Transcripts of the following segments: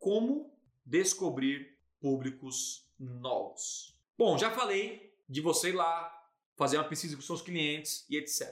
como descobrir públicos novos. Bom, já falei de você ir lá fazer uma pesquisa com seus clientes e etc.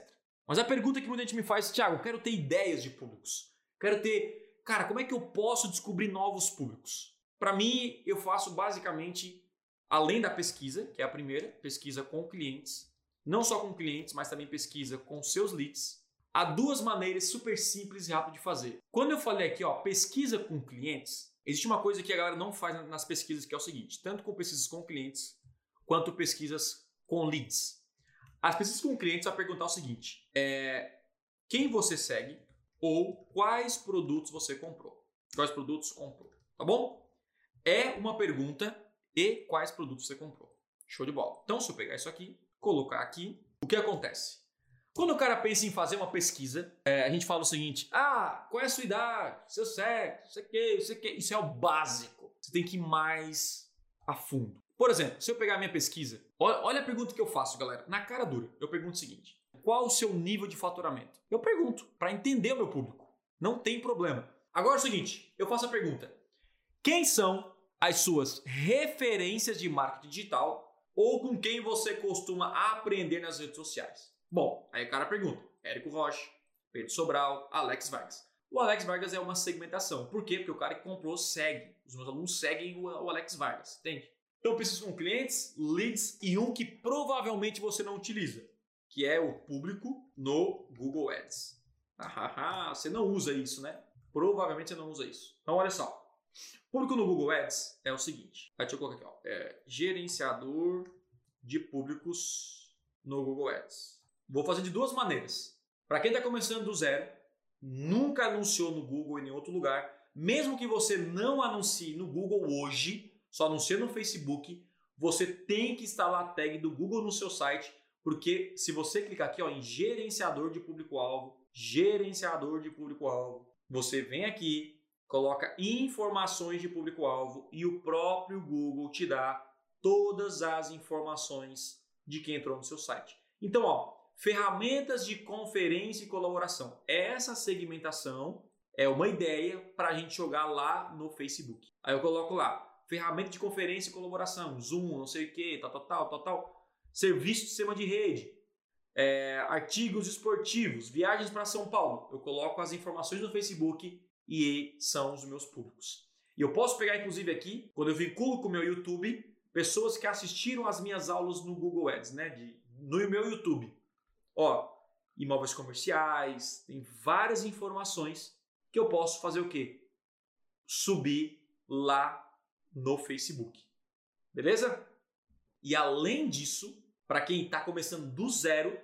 Mas a pergunta que muita gente me faz, Thiago, quero ter ideias de públicos. Quero ter, cara, como é que eu posso descobrir novos públicos? Para mim, eu faço basicamente além da pesquisa, que é a primeira, pesquisa com clientes, não só com clientes, mas também pesquisa com seus leads. Há duas maneiras super simples e rápidas de fazer. Quando eu falei aqui, ó, pesquisa com clientes, existe uma coisa que a galera não faz nas pesquisas, que é o seguinte: tanto com pesquisas com clientes, quanto pesquisas com leads. As pesquisas com clientes vai perguntar o seguinte: é, quem você segue ou quais produtos você comprou? Quais produtos comprou? Tá bom? É uma pergunta e quais produtos você comprou. Show de bola. Então, se eu pegar isso aqui, colocar aqui, o que acontece? Quando o cara pensa em fazer uma pesquisa, é, a gente fala o seguinte: ah, qual é a sua idade, seu sexo, sei que, sei que. Isso é o básico. Você tem que ir mais a fundo. Por exemplo, se eu pegar a minha pesquisa, olha a pergunta que eu faço, galera. Na cara dura, eu pergunto o seguinte: qual o seu nível de faturamento? Eu pergunto para entender o meu público. Não tem problema. Agora é o seguinte, eu faço a pergunta: quem são as suas referências de marketing digital ou com quem você costuma aprender nas redes sociais? Bom, aí o cara pergunta: Érico Rocha, Pedro Sobral, Alex Vargas. O Alex Vargas é uma segmentação. Por quê? Porque o cara que comprou segue. Os meus alunos seguem o Alex Vargas, entende? Então, eu preciso com clientes, leads e um que provavelmente você não utiliza, que é o público no Google Ads. Ah, você não usa isso, né? Provavelmente você não usa isso. Então, olha só. Público no Google Ads é o seguinte. Aí, deixa eu colocar aqui, ó. É gerenciador de públicos no Google Ads. Vou fazer de duas maneiras. Para quem está começando do zero, nunca anunciou no Google em outro lugar, mesmo que você não anuncie no Google hoje, só anuncia no Facebook, você tem que instalar a tag do Google no seu site, porque se você clicar aqui ó, em gerenciador de público-alvo, gerenciador de público-alvo, você vem aqui, coloca informações de público-alvo e o próprio Google te dá todas as informações de quem entrou no seu site. Então, ó, ferramentas de conferência e colaboração. Essa segmentação é uma ideia para a gente jogar lá no Facebook. Aí eu coloco lá ferramenta de conferência e colaboração, Zoom, não sei o que, tal, tal, tal, tal, tal. Serviço de sistema de rede, é, artigos esportivos, viagens para São Paulo. Eu coloco as informações no Facebook e são os meus públicos. E eu posso pegar, inclusive, aqui, quando eu vinculo com o meu YouTube, pessoas que assistiram as minhas aulas no Google Ads, né? De, no meu YouTube. Ó, imóveis comerciais, tem várias informações que eu posso fazer o quê? Subir lá no Facebook. Beleza? E além disso, para quem está começando do zero,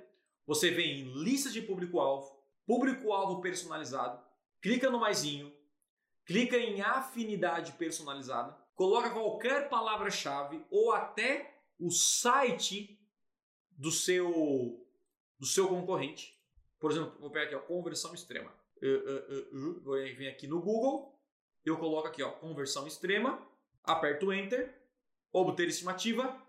você vem em listas de público-alvo, público-alvo personalizado, clica no maisinho, clica em afinidade personalizada, coloca qualquer palavra-chave ou até o site do seu do seu concorrente. Por exemplo, vou pegar aqui, ó, conversão extrema. Uh, uh, uh, vou vir aqui no Google, eu coloco aqui, ó, conversão extrema aperto Enter, obter estimativa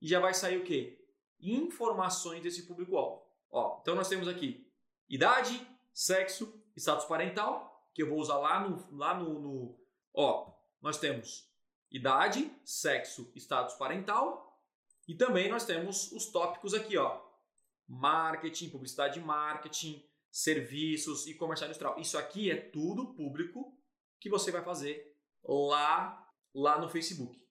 e já vai sair o quê? Informações desse público-alvo. Ó, então nós temos aqui idade, sexo, status parental, que eu vou usar lá no, lá no, no ó, nós temos idade, sexo, status parental e também nós temos os tópicos aqui, ó, marketing, publicidade marketing, serviços e comercial industrial. Isso aqui é tudo público que você vai fazer lá, lá no Facebook.